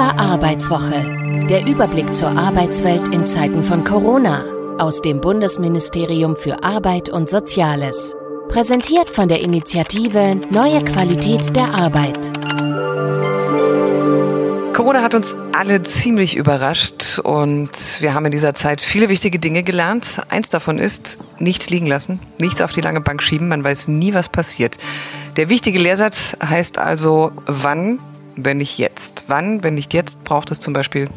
INQUA Arbeitswoche. Der Überblick zur Arbeitswelt in Zeiten von Corona aus dem Bundesministerium für Arbeit und Soziales. Präsentiert von der Initiative Neue Qualität der Arbeit. Corona hat uns alle ziemlich überrascht und wir haben in dieser Zeit viele wichtige Dinge gelernt. Eins davon ist, nichts liegen lassen, nichts auf die lange Bank schieben, man weiß nie, was passiert. Der wichtige Lehrsatz heißt also, wann wenn nicht jetzt? Wann, wenn nicht jetzt, braucht es zum Beispiel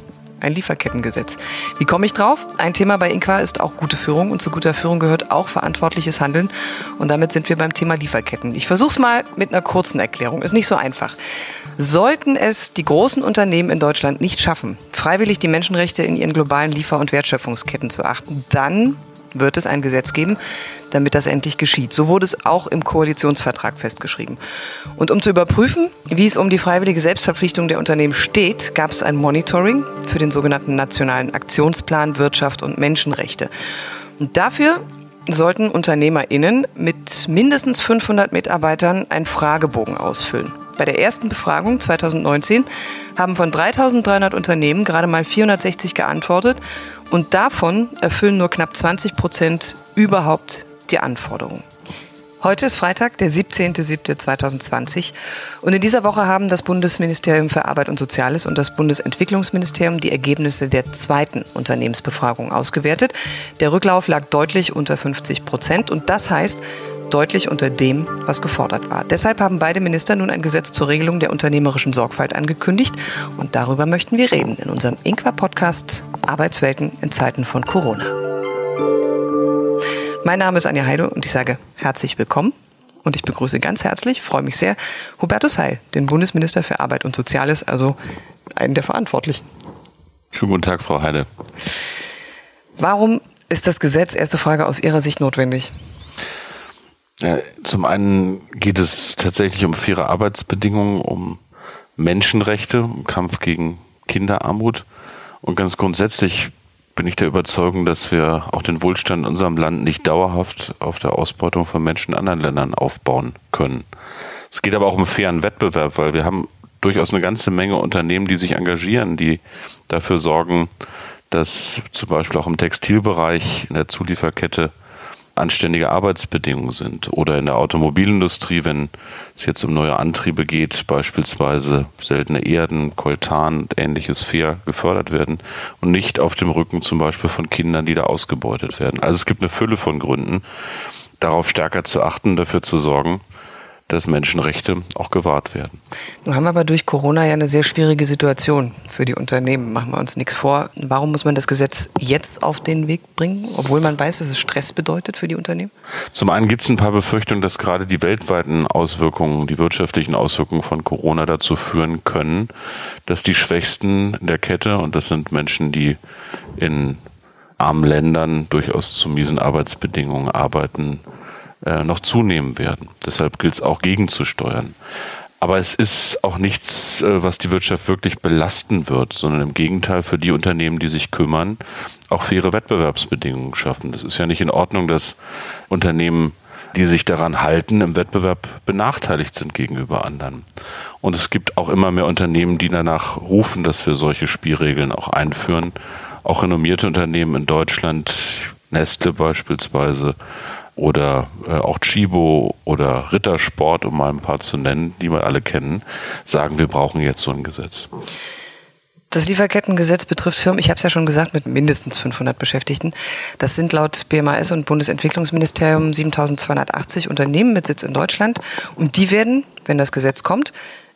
ein Lieferkettengesetz. Wie komme ich drauf? Ein Thema bei Inqua ist auch gute Führung und zu guter Führung gehört auch verantwortliches Handeln und damit sind wir beim Thema Lieferketten. Ich versuche es mal mit einer kurzen Erklärung. Ist nicht so einfach. Sollten es die großen Unternehmen in Deutschland nicht schaffen, freiwillig die Menschenrechte in ihren globalen Liefer- und Wertschöpfungsketten zu achten, dann wird es ein Gesetz geben, damit das endlich geschieht. So wurde es auch im Koalitionsvertrag festgeschrieben. Und um zu überprüfen, wie es um die freiwillige Selbstverpflichtung der Unternehmen steht, gab es ein Monitoring für den sogenannten Nationalen Aktionsplan Wirtschaft und Menschenrechte. Und dafür sollten UnternehmerInnen mit mindestens 500 Mitarbeitern einen Fragebogen ausfüllen. Bei der ersten Befragung 2019 haben von 3300 Unternehmen gerade mal 460 geantwortet und davon erfüllen nur knapp 20 Prozent überhaupt die Anforderungen. Heute ist Freitag, der 17.07.2020 und in dieser Woche haben das Bundesministerium für Arbeit und Soziales und das Bundesentwicklungsministerium die Ergebnisse der zweiten Unternehmensbefragung ausgewertet. Der Rücklauf lag deutlich unter 50 Prozent und das heißt, deutlich unter dem, was gefordert war. Deshalb haben beide Minister nun ein Gesetz zur Regelung der unternehmerischen Sorgfalt angekündigt und darüber möchten wir reden in unserem Inqua-Podcast Arbeitswelten in Zeiten von Corona. Mein Name ist Anja Heide und ich sage herzlich willkommen und ich begrüße ganz herzlich, freue mich sehr, Hubertus Heil, den Bundesminister für Arbeit und Soziales, also einen der Verantwortlichen. Schönen guten Tag, Frau Heide. Warum ist das Gesetz, erste Frage, aus Ihrer Sicht notwendig? Ja, zum einen geht es tatsächlich um faire Arbeitsbedingungen, um Menschenrechte, um Kampf gegen Kinderarmut. Und ganz grundsätzlich bin ich der Überzeugung, dass wir auch den Wohlstand in unserem Land nicht dauerhaft auf der Ausbeutung von Menschen in anderen Ländern aufbauen können. Es geht aber auch um fairen Wettbewerb, weil wir haben durchaus eine ganze Menge Unternehmen, die sich engagieren, die dafür sorgen, dass zum Beispiel auch im Textilbereich in der Zulieferkette anständige Arbeitsbedingungen sind. Oder in der Automobilindustrie, wenn es jetzt um neue Antriebe geht, beispielsweise seltene Erden, Koltan und ähnliches fair gefördert werden und nicht auf dem Rücken zum Beispiel von Kindern, die da ausgebeutet werden. Also es gibt eine Fülle von Gründen, darauf stärker zu achten, dafür zu sorgen, dass Menschenrechte auch gewahrt werden. Nun haben wir aber durch Corona ja eine sehr schwierige Situation für die Unternehmen. Machen wir uns nichts vor. Warum muss man das Gesetz jetzt auf den Weg bringen, obwohl man weiß, dass es Stress bedeutet für die Unternehmen? Zum einen gibt es ein paar Befürchtungen, dass gerade die weltweiten Auswirkungen, die wirtschaftlichen Auswirkungen von Corona dazu führen können, dass die Schwächsten der Kette, und das sind Menschen, die in armen Ländern durchaus zu miesen Arbeitsbedingungen arbeiten, äh, noch zunehmen werden. Deshalb gilt es auch gegenzusteuern. Aber es ist auch nichts, äh, was die Wirtschaft wirklich belasten wird, sondern im Gegenteil für die Unternehmen, die sich kümmern, auch faire Wettbewerbsbedingungen schaffen. Das ist ja nicht in Ordnung, dass Unternehmen, die sich daran halten, im Wettbewerb benachteiligt sind gegenüber anderen. Und es gibt auch immer mehr Unternehmen, die danach rufen, dass wir solche Spielregeln auch einführen. Auch renommierte Unternehmen in Deutschland, Nestle beispielsweise, oder äh, auch Chibo oder Rittersport, um mal ein paar zu nennen, die wir alle kennen, sagen, wir brauchen jetzt so ein Gesetz. Das Lieferkettengesetz betrifft Firmen, ich habe es ja schon gesagt, mit mindestens 500 Beschäftigten. Das sind laut BMAS und Bundesentwicklungsministerium 7280 Unternehmen mit Sitz in Deutschland. Und die werden, wenn das Gesetz kommt,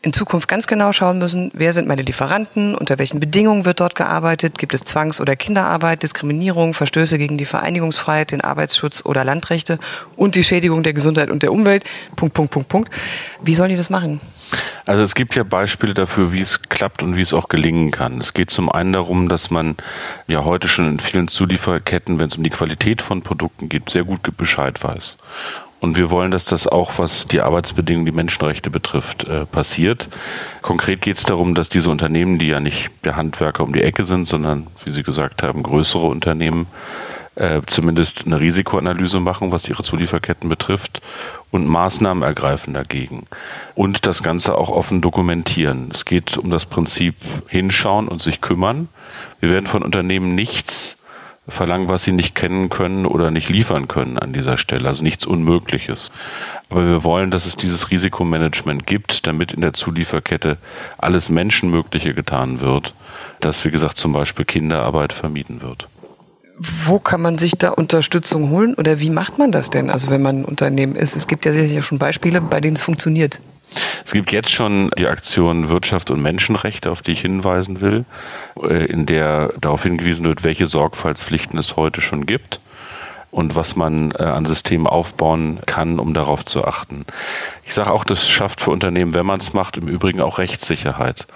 in Zukunft ganz genau schauen müssen, wer sind meine Lieferanten, unter welchen Bedingungen wird dort gearbeitet, gibt es Zwangs- oder Kinderarbeit, Diskriminierung, Verstöße gegen die Vereinigungsfreiheit, den Arbeitsschutz oder Landrechte und die Schädigung der Gesundheit und der Umwelt. Punkt, Punkt, Punkt, Punkt. Wie sollen die das machen? Also es gibt ja Beispiele dafür, wie es klappt und wie es auch gelingen kann. Es geht zum einen darum, dass man ja heute schon in vielen Zulieferketten, wenn es um die Qualität von Produkten geht, sehr gut Bescheid weiß. Und wir wollen, dass das auch, was die Arbeitsbedingungen, die Menschenrechte betrifft, äh, passiert. Konkret geht es darum, dass diese Unternehmen, die ja nicht der Handwerker um die Ecke sind, sondern, wie Sie gesagt haben, größere Unternehmen, äh, zumindest eine Risikoanalyse machen, was ihre Zulieferketten betrifft und Maßnahmen ergreifen dagegen. Und das Ganze auch offen dokumentieren. Es geht um das Prinzip hinschauen und sich kümmern. Wir werden von Unternehmen nichts verlangen, was sie nicht kennen können oder nicht liefern können an dieser Stelle. Also nichts Unmögliches. Aber wir wollen, dass es dieses Risikomanagement gibt, damit in der Zulieferkette alles Menschenmögliche getan wird, dass, wie gesagt, zum Beispiel Kinderarbeit vermieden wird. Wo kann man sich da Unterstützung holen oder wie macht man das denn? Also wenn man ein Unternehmen ist, es gibt ja sicherlich schon Beispiele, bei denen es funktioniert. Es gibt jetzt schon die Aktion Wirtschaft und Menschenrechte, auf die ich hinweisen will, äh, in der darauf hingewiesen wird, welche Sorgfaltspflichten es heute schon gibt und was man äh, an Systemen aufbauen kann, um darauf zu achten. Ich sage auch, das schafft für Unternehmen, wenn man es macht, im Übrigen auch Rechtssicherheit.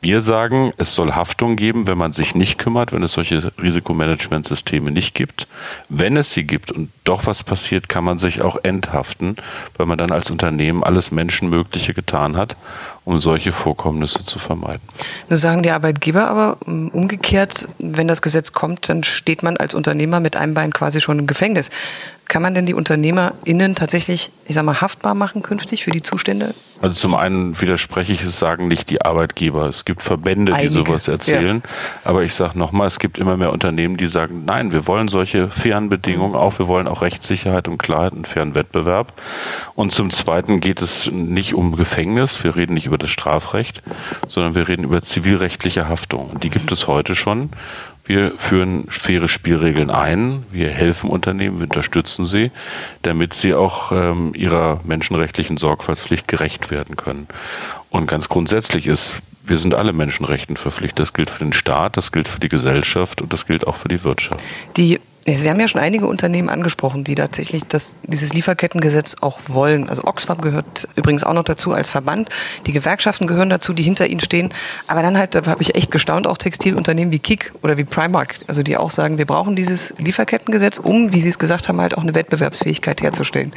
Wir sagen, es soll Haftung geben, wenn man sich nicht kümmert, wenn es solche Risikomanagementsysteme nicht gibt. Wenn es sie gibt und doch was passiert, kann man sich auch enthaften, weil man dann als Unternehmen alles Menschenmögliche getan hat, um solche Vorkommnisse zu vermeiden. Nur sagen die Arbeitgeber aber ähm, umgekehrt, wenn das Gesetz kommt, dann steht man als Unternehmer mit einem Bein quasi schon im Gefängnis. Kann man denn die UnternehmerInnen tatsächlich, ich sag mal, haftbar machen künftig für die Zustände? Also zum einen widerspreche ich es, sagen nicht die Arbeitgeber. Es gibt Verbände, die Einige, sowas erzählen. Ja. Aber ich sage nochmal, es gibt immer mehr Unternehmen, die sagen, nein, wir wollen solche fairen Bedingungen auch. Wir wollen auch Rechtssicherheit und Klarheit und fairen Wettbewerb. Und zum Zweiten geht es nicht um Gefängnis. Wir reden nicht über das Strafrecht, sondern wir reden über zivilrechtliche Haftung. Und die gibt es heute schon. Wir führen faire Spielregeln ein. Wir helfen Unternehmen, wir unterstützen sie, damit sie auch ähm, ihrer menschenrechtlichen Sorgfaltspflicht gerecht werden können. Und ganz grundsätzlich ist, wir sind alle Menschenrechten verpflichtet. Das gilt für den Staat, das gilt für die Gesellschaft und das gilt auch für die Wirtschaft. Die Sie haben ja schon einige Unternehmen angesprochen, die tatsächlich das, dieses Lieferkettengesetz auch wollen. Also Oxfam gehört übrigens auch noch dazu als Verband. Die Gewerkschaften gehören dazu, die hinter ihnen stehen. Aber dann halt, da habe ich echt gestaunt, auch Textilunternehmen wie Kik oder wie Primark, also die auch sagen, wir brauchen dieses Lieferkettengesetz, um, wie Sie es gesagt haben, halt auch eine Wettbewerbsfähigkeit herzustellen.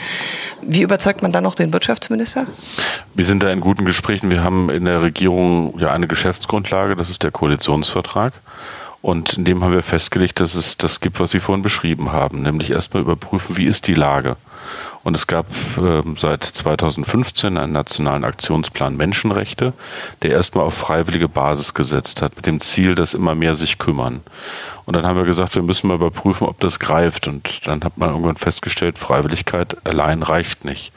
Wie überzeugt man dann noch den Wirtschaftsminister? Wir sind da in guten Gesprächen. Wir haben in der Regierung ja eine Geschäftsgrundlage, das ist der Koalitionsvertrag. Und in dem haben wir festgelegt, dass es das gibt, was Sie vorhin beschrieben haben, nämlich erstmal überprüfen, wie ist die Lage. Und es gab äh, seit 2015 einen nationalen Aktionsplan Menschenrechte, der erstmal auf freiwillige Basis gesetzt hat, mit dem Ziel, dass immer mehr sich kümmern. Und dann haben wir gesagt, wir müssen mal überprüfen, ob das greift. Und dann hat man irgendwann festgestellt, Freiwilligkeit allein reicht nicht.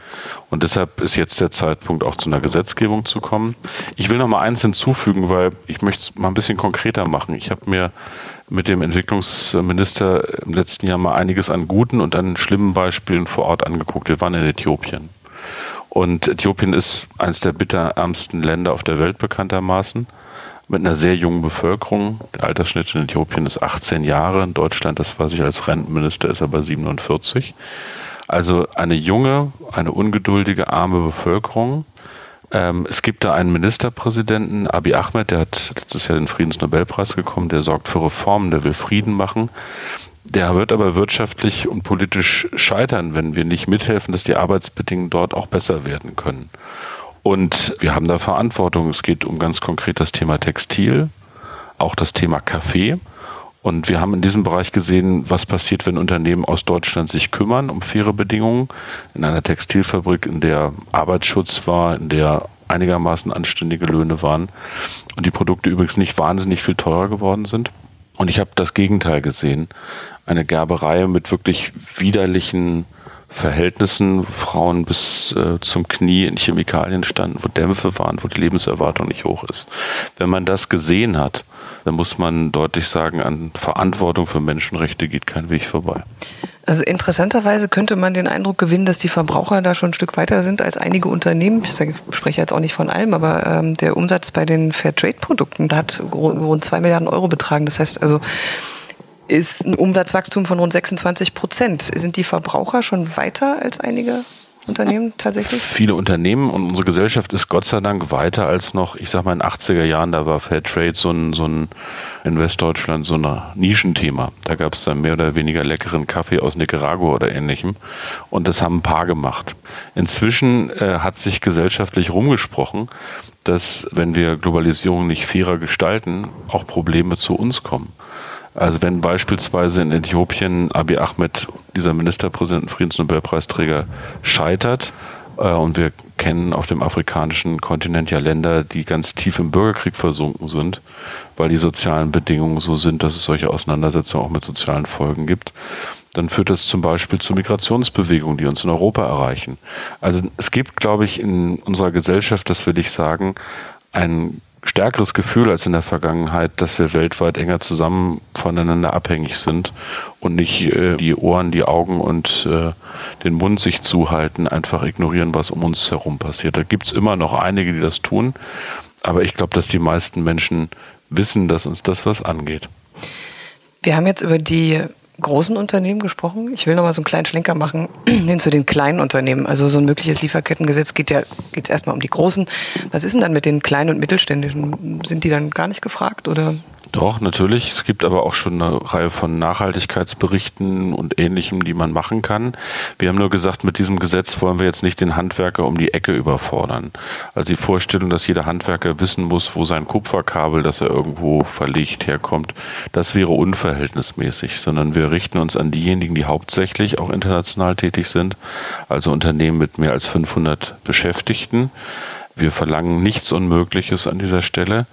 Und deshalb ist jetzt der Zeitpunkt, auch zu einer Gesetzgebung zu kommen. Ich will noch mal eins hinzufügen, weil ich möchte es mal ein bisschen konkreter machen. Ich habe mir mit dem Entwicklungsminister im letzten Jahr mal einiges an guten und an schlimmen Beispielen vor Ort angeguckt. Wir waren in Äthiopien. Und Äthiopien ist eines der bitterärmsten Länder auf der Welt bekanntermaßen mit einer sehr jungen Bevölkerung. Der Altersschnitt in Äthiopien ist 18 Jahre. In Deutschland, das weiß ich als Rentenminister, ist aber 47. Also eine junge, eine ungeduldige, arme Bevölkerung. Ähm, es gibt da einen Ministerpräsidenten, Abiy Ahmed, der hat letztes Jahr den Friedensnobelpreis bekommen, der sorgt für Reformen, der will Frieden machen. Der wird aber wirtschaftlich und politisch scheitern, wenn wir nicht mithelfen, dass die Arbeitsbedingungen dort auch besser werden können. Und wir haben da Verantwortung. Es geht um ganz konkret das Thema Textil, auch das Thema Kaffee. Und wir haben in diesem Bereich gesehen, was passiert, wenn Unternehmen aus Deutschland sich kümmern um faire Bedingungen. In einer Textilfabrik, in der Arbeitsschutz war, in der einigermaßen anständige Löhne waren und die Produkte übrigens nicht wahnsinnig viel teurer geworden sind. Und ich habe das Gegenteil gesehen. Eine Gerberei mit wirklich widerlichen Verhältnissen, Frauen bis äh, zum Knie in Chemikalien standen, wo Dämpfe waren, wo die Lebenserwartung nicht hoch ist. Wenn man das gesehen hat, da muss man deutlich sagen, an Verantwortung für Menschenrechte geht kein Weg vorbei. Also interessanterweise könnte man den Eindruck gewinnen, dass die Verbraucher da schon ein Stück weiter sind als einige Unternehmen. Ich spreche jetzt auch nicht von allem, aber ähm, der Umsatz bei den Fairtrade-Produkten hat rund zwei Milliarden Euro betragen. Das heißt also, ist ein Umsatzwachstum von rund 26 Prozent. Sind die Verbraucher schon weiter als einige Unternehmen tatsächlich? Viele Unternehmen und unsere Gesellschaft ist Gott sei Dank weiter als noch, ich sag mal in den 80er Jahren, da war Fairtrade so ein, so ein in Westdeutschland so ein Nischenthema. Da gab es dann mehr oder weniger leckeren Kaffee aus Nicaragua oder ähnlichem und das haben ein paar gemacht. Inzwischen äh, hat sich gesellschaftlich rumgesprochen, dass wenn wir Globalisierung nicht fairer gestalten, auch Probleme zu uns kommen Also wenn beispielsweise in Äthiopien Abiy Ahmed, dieser Ministerpräsident, Friedensnobelpreisträger, scheitert, äh, und wir kennen auf dem afrikanischen Kontinent ja Länder, die ganz tief im Bürgerkrieg versunken sind, weil die sozialen Bedingungen so sind, dass es solche Auseinandersetzungen auch mit sozialen Folgen gibt. Dann führt das zum Beispiel zu Migrationsbewegungen, die uns in Europa erreichen. Also es gibt, glaube ich, in unserer Gesellschaft, das will ich sagen, ein stärkeres Gefühl als in der Vergangenheit, dass wir weltweit enger zusammen voneinander abhängig sind und nicht äh, die Ohren, die Augen und äh, den Mund sich zuhalten, einfach ignorieren, was um uns herum passiert. Da gibt's immer noch einige, die das tun, aber ich glaube, dass die meisten Menschen wissen, dass uns das was angeht. Wir haben jetzt über die großen Unternehmen gesprochen. Ich will noch mal so einen kleinen Schlenker machen hin zu den kleinen Unternehmen. Also so ein mögliches Lieferkettengesetz geht ja geht's erstmal um die großen. Was ist denn dann mit den kleinen und mittelständischen? Sind die dann gar nicht gefragt oder doch, natürlich. Es gibt aber auch schon eine Reihe von Nachhaltigkeitsberichten und ähnlichem, die man machen kann. Wir haben nur gesagt, mit diesem Gesetz wollen wir jetzt nicht den Handwerker um die Ecke überfordern. Also die Vorstellung, dass jeder Handwerker wissen muss, wo sein Kupferkabel, das er irgendwo verlegt, herkommt, das wäre unverhältnismäßig, sondern wir richten uns an diejenigen, die hauptsächlich auch international tätig sind, also Unternehmen mit mehr als 500 Beschäftigten. Wir verlangen nichts Unmögliches an dieser Stelle.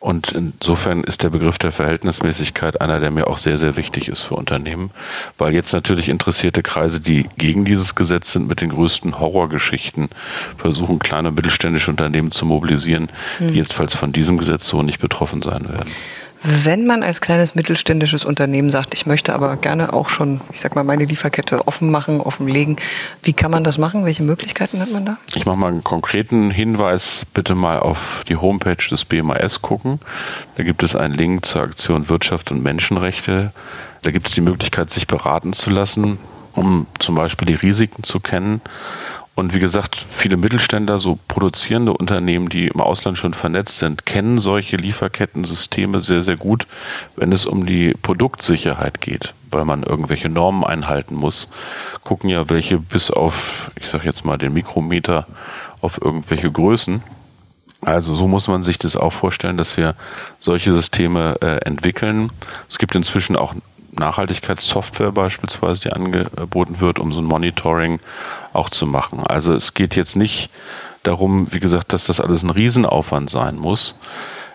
Und insofern ist der Begriff der Verhältnismäßigkeit einer, der mir auch sehr, sehr wichtig ist für Unternehmen, weil jetzt natürlich interessierte Kreise, die gegen dieses Gesetz sind, mit den größten Horrorgeschichten versuchen, kleine und mittelständische Unternehmen zu mobilisieren, die hm. jedenfalls von diesem Gesetz so nicht betroffen sein werden. Wenn man als kleines mittelständisches Unternehmen sagt, ich möchte aber gerne auch schon, ich sag mal, meine Lieferkette offen machen, offenlegen, wie kann man das machen? Welche Möglichkeiten hat man da? Ich mache mal einen konkreten Hinweis, bitte mal auf die Homepage des BMAS gucken. Da gibt es einen Link zur Aktion Wirtschaft und Menschenrechte. Da gibt es die Möglichkeit, sich beraten zu lassen, um zum Beispiel die Risiken zu kennen und wie gesagt, viele Mittelständler, so produzierende Unternehmen, die im Ausland schon vernetzt sind, kennen solche Lieferkettensysteme sehr, sehr gut, wenn es um die Produktsicherheit geht, weil man irgendwelche Normen einhalten muss. Gucken ja welche bis auf, ich sage jetzt mal, den Mikrometer auf irgendwelche Größen. Also so muss man sich das auch vorstellen, dass wir solche Systeme äh, entwickeln. Es gibt inzwischen auch Nachhaltigkeitssoftware beispielsweise, die angeboten wird, um so ein Monitoring auch zu machen. Also es geht jetzt nicht darum, wie gesagt, dass das alles ein Riesenaufwand sein muss.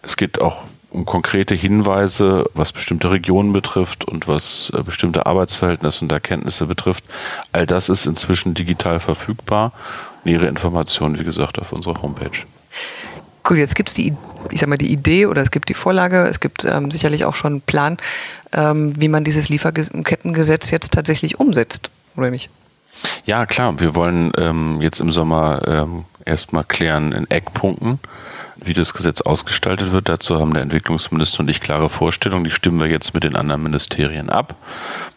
Es geht auch um konkrete Hinweise, was bestimmte Regionen betrifft und was äh, bestimmte Arbeitsverhältnisse und Erkenntnisse betrifft. All das ist inzwischen digital verfügbar. Nähere Informationen, wie gesagt, auf unserer Homepage. Gut, jetzt gibt es die, ich sag mal, die Idee oder es gibt die Vorlage, es gibt ähm, sicherlich auch schon einen Plan, ähm, wie man dieses Lieferkettengesetz jetzt tatsächlich umsetzt, oder nicht? Ja, klar. Wir wollen ähm, jetzt im Sommer ähm, erstmal klären in Eckpunkten, wie das Gesetz ausgestaltet wird. Dazu haben der Entwicklungsminister und ich klare Vorstellungen. Die stimmen wir jetzt mit den anderen Ministerien ab.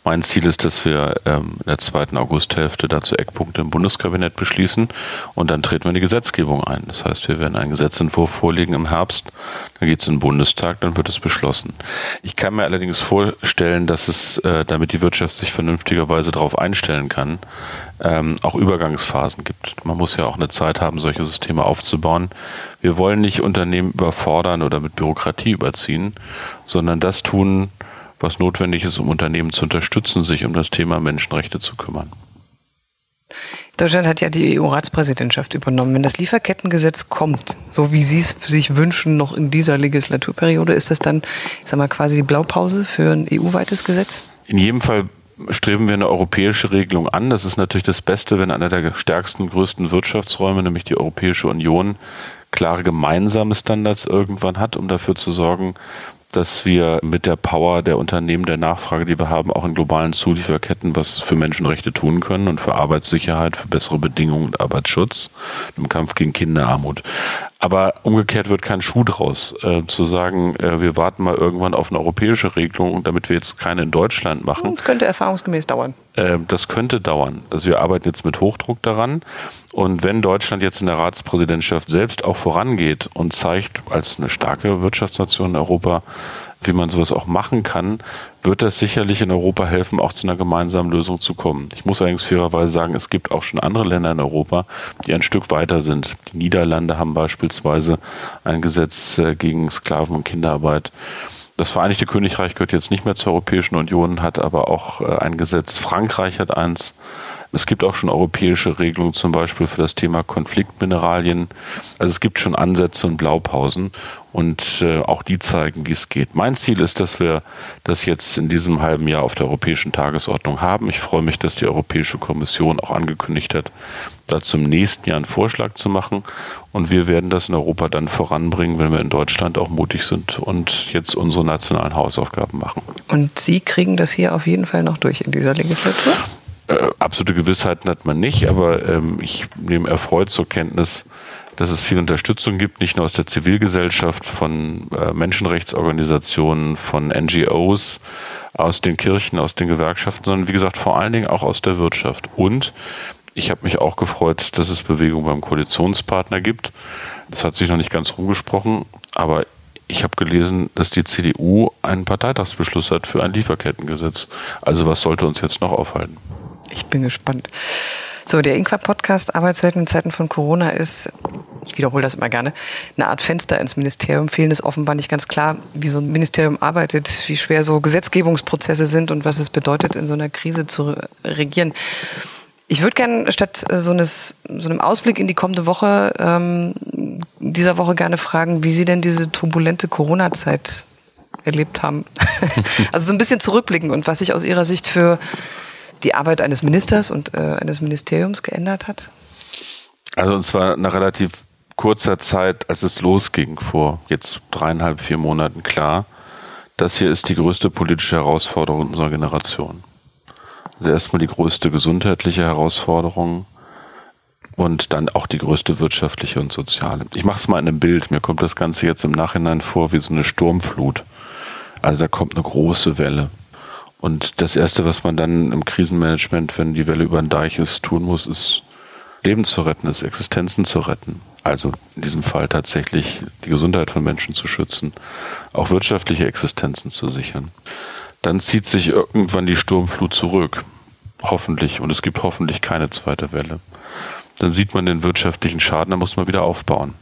Mein Ziel ist, dass wir ähm, in der zweiten Augusthälfte dazu Eckpunkte im Bundeskabinett beschließen und dann treten wir in die Gesetzgebung ein. Das heißt, wir werden einen Gesetzentwurf vorlegen im Herbst, dann geht es in den Bundestag, dann wird es beschlossen. Ich kann mir allerdings vorstellen, dass es, äh, damit die Wirtschaft sich vernünftigerweise darauf einstellen kann, ähm, auch Übergangsphasen gibt. Man muss ja auch eine Zeit haben, solche Systeme aufzubauen. Wir wollen nicht Unternehmen überfordern oder mit Bürokratie überziehen, sondern das tun, was notwendig ist, um Unternehmen zu unterstützen, sich um das Thema Menschenrechte zu kümmern. Deutschland hat ja die EU-Ratspräsidentschaft übernommen. Wenn das Lieferkettengesetz kommt, so wie Sie es sich wünschen, noch in dieser Legislaturperiode, ist das dann, ich sag mal, quasi die Blaupause für ein EU-weites Gesetz? In jedem Fall streben wir eine europäische Regelung an. Das ist natürlich das Beste, wenn einer der stärksten, größten Wirtschaftsräume, nämlich die Europäische Union, klare gemeinsame Standards irgendwann hat, um dafür zu sorgen, dass wir mit der Power der Unternehmen, der Nachfrage, die wir haben, auch in globalen Zulieferketten was für Menschenrechte tun können und für Arbeitssicherheit, für bessere Bedingungen und Arbeitsschutz im Kampf gegen Kinderarmut. Aber umgekehrt wird kein Schuh draus, äh, zu sagen, äh, wir warten mal irgendwann auf eine europäische Regelung, damit wir jetzt keine in Deutschland machen. Das könnte erfahrungsgemäß dauern. Äh, das könnte dauern. Also wir arbeiten jetzt mit Hochdruck daran. Und wenn Deutschland jetzt in der Ratspräsidentschaft selbst auch vorangeht und zeigt, als eine starke Wirtschaftsnation in Europa, wie man sowas auch machen kann, wird das sicherlich in Europa helfen, auch zu einer gemeinsamen Lösung zu kommen. Ich muss allerdings fairerweise sagen, es gibt auch schon andere Länder in Europa, die ein Stück weiter sind. Die Niederlande haben beispielsweise ein Gesetz äh, gegen Sklaven- und Kinderarbeit. Das Vereinigte Königreich gehört jetzt nicht mehr zur Europäischen Union, hat aber auch äh, ein Gesetz. Frankreich hat eins. Es gibt auch schon europäische Regelungen, zum Beispiel für das Thema Konfliktmineralien. Also es gibt schon Ansätze und Blaupausen und äh, auch die zeigen, wie es geht. Mein Ziel ist, dass wir das jetzt in diesem halben Jahr auf der europäischen Tagesordnung haben. Ich freue mich, dass die Europäische Kommission auch angekündigt hat, dazu im nächsten Jahr einen Vorschlag zu machen. Und wir werden das in Europa dann voranbringen, wenn wir in Deutschland auch mutig sind und jetzt unsere nationalen Hausaufgaben machen. Und Sie kriegen das hier auf jeden Fall noch durch in dieser Legislatur? Äh, absolute Gewissheiten hat man nicht, aber ähm, ich nehme erfreut zur Kenntnis, dass es viel Unterstützung gibt, nicht nur aus der Zivilgesellschaft, von äh, Menschenrechtsorganisationen, von NGOs, aus den Kirchen, aus den Gewerkschaften, sondern wie gesagt vor allen Dingen auch aus der Wirtschaft. Und ich habe mich auch gefreut, dass es Bewegung beim Koalitionspartner gibt. Das hat sich noch nicht ganz rumgesprochen, aber ich habe gelesen, dass die CDU einen Parteitagsbeschluss hat für ein Lieferkettengesetz. Also was sollte uns jetzt noch aufhalten? Ich bin gespannt. So, der Inqua-Podcast Arbeitswelten in Zeiten von Corona ist, ich wiederhole das immer gerne, eine Art Fenster ins Ministerium. Fehlen ist offenbar nicht ganz klar, wie so ein Ministerium arbeitet, wie schwer so Gesetzgebungsprozesse sind und was es bedeutet, in so einer Krise zu regieren. Ich würde gerne statt äh, so, eines, so einem Ausblick in die kommende Woche ähm, dieser Woche gerne fragen, wie Sie denn diese turbulente Corona-Zeit erlebt haben. also so ein bisschen zurückblicken und was sich aus Ihrer Sicht für die Arbeit eines Ministers und äh, eines Ministeriums geändert hat? Also und zwar nach relativ kurzer Zeit, als es losging, vor jetzt dreieinhalb, vier Monaten klar, das hier ist die größte politische Herausforderung unserer Generation. Also erstmal die größte gesundheitliche Herausforderung und dann auch die größte wirtschaftliche und soziale. Ich mache es mal in einem Bild. Mir kommt das Ganze jetzt im Nachhinein vor wie so eine Sturmflut. Also da kommt eine große Welle. Und das Erste, was man dann im Krisenmanagement, wenn die Welle über den Deich ist, tun muss, ist Leben zu retten, ist Existenzen zu retten. Also in diesem Fall tatsächlich die Gesundheit von Menschen zu schützen, auch wirtschaftliche Existenzen zu sichern. Dann zieht sich irgendwann die Sturmflut zurück. Hoffentlich. Und es gibt hoffentlich keine zweite Welle. Dann sieht man den wirtschaftlichen Schaden, dann muss man wieder aufbauen.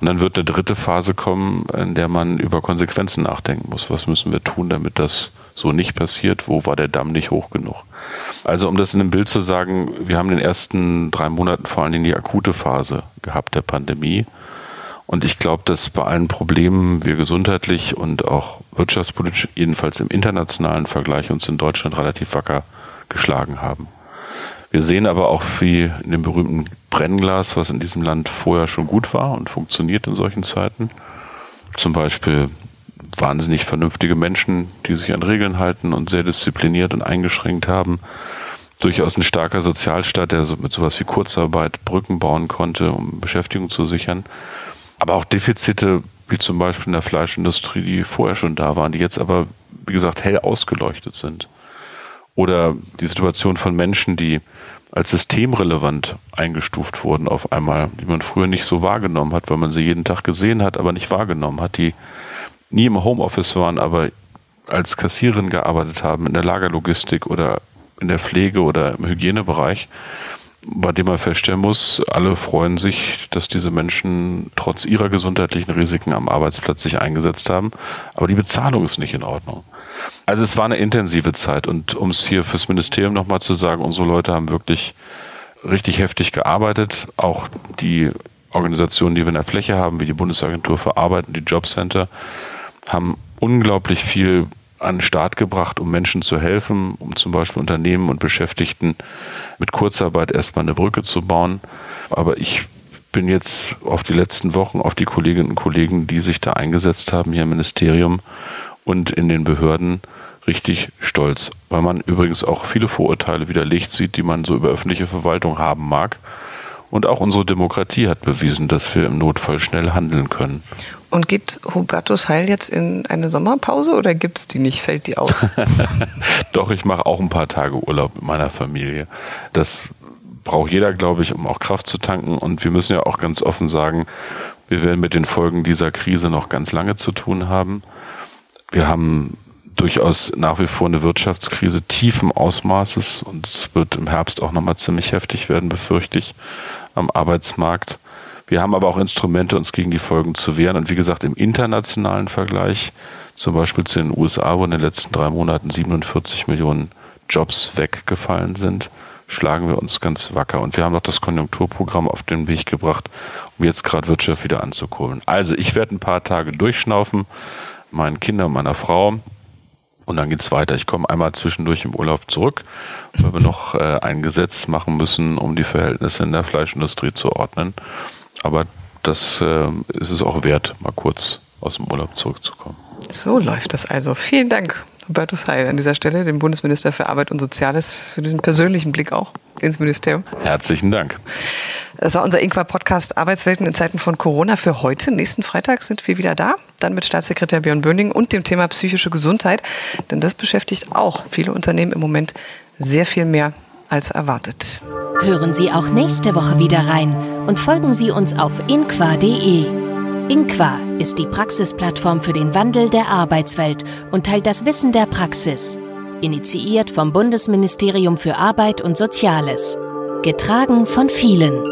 Und dann wird eine dritte Phase kommen, in der man über Konsequenzen nachdenken muss. Was müssen wir tun, damit das so nicht passiert? Wo war der Damm nicht hoch genug? Also um das in einem Bild zu sagen, wir haben in den ersten drei Monaten vor allen Dingen die akute Phase gehabt der Pandemie. Und ich glaube, dass bei allen Problemen wir gesundheitlich und auch wirtschaftspolitisch, jedenfalls im internationalen Vergleich, uns in Deutschland relativ wacker geschlagen haben. Wir sehen aber auch, wie in dem berühmten Brennglas, was in diesem Land vorher schon gut war und funktioniert in solchen Zeiten. Zum Beispiel wahnsinnig vernünftige Menschen, die sich an Regeln halten und sehr diszipliniert und eingeschränkt haben. Durchaus ein starker Sozialstaat, der mit sowas wie Kurzarbeit Brücken bauen konnte, um Beschäftigung zu sichern. Aber auch Defizite, wie zum Beispiel in der Fleischindustrie, die vorher schon da waren, die jetzt aber, wie gesagt, hell ausgeleuchtet sind. Oder die Situation von Menschen, die als systemrelevant eingestuft wurden auf einmal, die man früher nicht so wahrgenommen hat, weil man sie jeden Tag gesehen hat, aber nicht wahrgenommen hat, die nie im Homeoffice waren, aber als Kassiererin gearbeitet haben in der Lagerlogistik oder in der Pflege oder im Hygienebereich, bei dem man feststellen muss, alle freuen sich, dass diese Menschen trotz ihrer gesundheitlichen Risiken am Arbeitsplatz sich eingesetzt haben, aber die Bezahlung ist nicht in Ordnung. Also es war eine intensive Zeit und um es hier fürs Ministerium nochmal zu sagen, unsere Leute haben wirklich richtig heftig gearbeitet. Auch die Organisationen, die wir in der Fläche haben, wie die Bundesagentur für Arbeit und die Jobcenter, haben unglaublich viel an den Start gebracht, um Menschen zu helfen, um zum Beispiel Unternehmen und Beschäftigten mit Kurzarbeit erstmal eine Brücke zu bauen. Aber ich bin jetzt auf die letzten Wochen, auf die Kolleginnen und Kollegen, die sich da eingesetzt haben hier im Ministerium und in den Behörden richtig stolz, weil man übrigens auch viele Vorurteile widerlegt sieht, die man so über öffentliche Verwaltung haben mag. Und auch unsere Demokratie hat bewiesen, dass wir im Notfall schnell handeln können. Und geht Hubertus Heil jetzt in eine Sommerpause oder gibt es die nicht? Fällt die aus? Doch, ich mache auch ein paar Tage Urlaub mit meiner Familie. Das braucht jeder, glaube ich, um auch Kraft zu tanken. Und wir müssen ja auch ganz offen sagen, wir werden mit den Folgen dieser Krise noch ganz lange zu tun haben. Wir haben durchaus nach wie vor eine Wirtschaftskrise tiefen Ausmaßes und es wird im Herbst auch nochmal ziemlich heftig werden, befürchte ich, am Arbeitsmarkt. Wir haben aber auch Instrumente, uns gegen die Folgen zu wehren. Und wie gesagt, im internationalen Vergleich, zum Beispiel zu den USA, wo in den letzten drei Monaten 47 Millionen Jobs weggefallen sind, schlagen wir uns ganz wacker. Und wir haben noch das Konjunkturprogramm auf den Weg gebracht, um jetzt gerade Wirtschaft wieder anzukurbeln. Also ich werde ein paar Tage durchschnaufen, meinen Kindern, meiner Frau. Und dann geht's weiter. Ich komme einmal zwischendurch im Urlaub zurück, weil wir noch äh, ein Gesetz machen müssen, um die Verhältnisse in der Fleischindustrie zu ordnen. Aber das äh, ist es auch wert, mal kurz aus dem Urlaub zurückzukommen. So läuft das also. Vielen Dank, Hubertus Heil, an dieser Stelle, dem Bundesminister für Arbeit und Soziales, für diesen persönlichen Blick auch ins Ministerium. Herzlichen Dank. Das war unser Inqua-Podcast Arbeitswelten in Zeiten von Corona für heute. Nächsten Freitag sind wir wieder da, dann mit Staatssekretär Björn Böning und dem Thema psychische Gesundheit. Denn das beschäftigt auch viele Unternehmen im Moment sehr viel mehr als erwartet. Hören Sie auch nächste Woche wieder rein und folgen Sie uns auf inqua.de. Inqua ist die Praxisplattform für den Wandel der Arbeitswelt und teilt das Wissen der Praxis. Initiiert vom Bundesministerium für Arbeit und Soziales. Getragen von vielen.